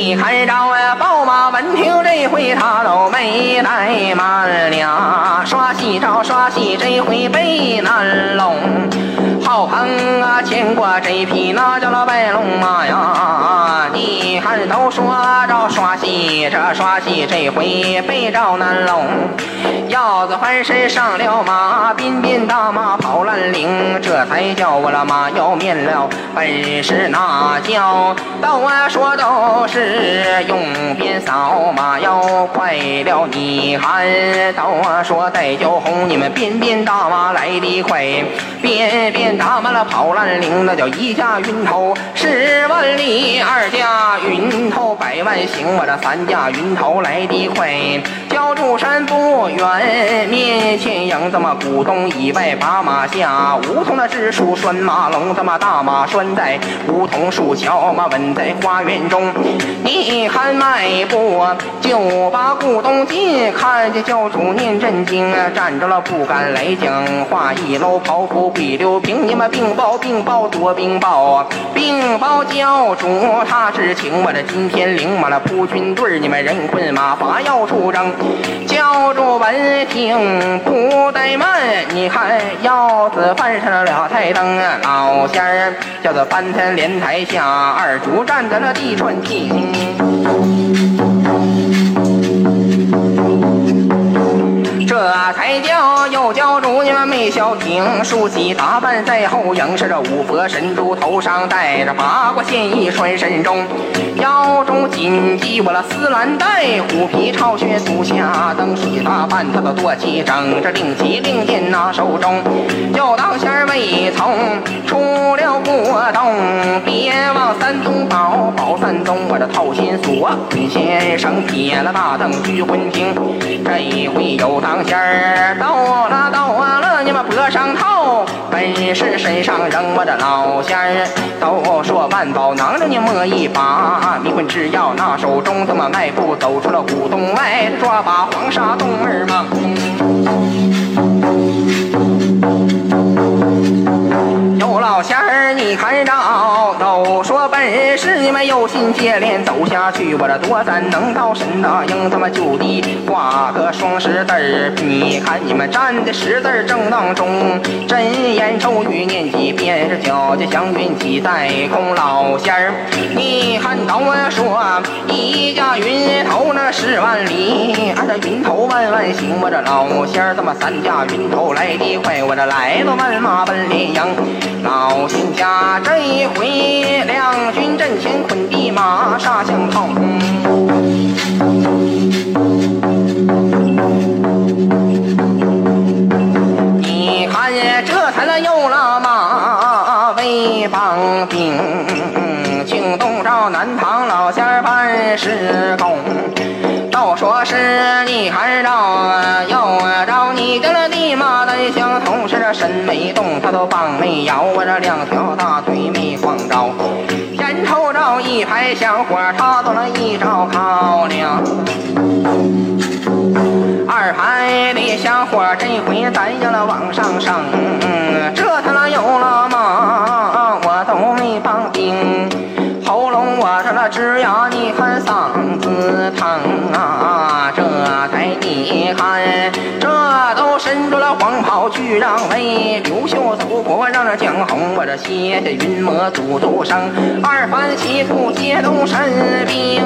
你看着我，宝马闻听回他都没来慢了，刷戏招刷戏这回被南龙，好朋啊牵过这匹那叫了白龙马呀，你看都说着刷戏这刷戏这回北着南龙，腰子翻身上了马，彬彬大马跑兰陵，这才叫我了马要面了，本是那叫都啊说都是用鞭扫马腰快了，你看都啊说带酒红，你们边边大马来的快，鞭鞭大马了跑烂铃，那叫一架云头十万里，二架云头百万行，我这三架云头来的快，焦柱山不远，面前迎这么古东以外把马下，梧桐的枝树拴马笼，这么大马拴在梧桐树，小马稳在花园中。你看迈步就把古董进，看见教主念真经，站着了不敢来讲话，一搂袍服归刘平，你们禀报禀报多禀报，禀报教主他知情，我这今天领满了铺军队，你们人困马乏要出征，教主闻听不怠慢，你看腰子翻上了台灯，老仙儿叫做翻天莲台下，二主站在了地穿亭。没消停，梳洗打扮在后迎，是这五佛神珠头上戴着八卦线衣穿身中，腰中紧系我了丝蓝带，虎皮朝靴足下蹬，水打半他都多齐整，这令旗令箭拿手中，就当仙儿未从出了国洞，别往三宗宝宝三宗，我这套心锁，坤先生撇了大灯聚魂听，这一回有当仙儿到了到了，你们脖上套，本是身上扔我的老仙儿，都说万宝囊让你摸一把，迷魂之药那手中，这么迈步走出了古洞外，抓把黄沙洞儿嘛。们有心接连走下去，我这多咱能到神大英，他妈就地画个双十字儿。你看你们站的十字正当中，真言咒语念几遍，这脚下祥云起在空。老仙儿，你看到我说一架云头那十万里，俺这云头万万行，我这老仙儿这么三架云头来得快，我这来了万马奔连营。老仙家这一回，两军阵前捆地马杀相碰。你看这才那有了马为帮兵，惊动着南唐老仙儿办事工。都说是你看着有着你的那地马单相同，是这身没动，他都棒没摇，我这两条大腿没晃着。一排香火，他做了一招靠了。二排的香火，这回咱要了往上升，这他妈有了马，我都没帮兵。喉咙我这了吱呀，你看嗓子疼啊！这才你看，这都伸出了黄袍去让位，刘秀我让这江红，我这携着云魔诅咒生，二番齐赴皆动神兵。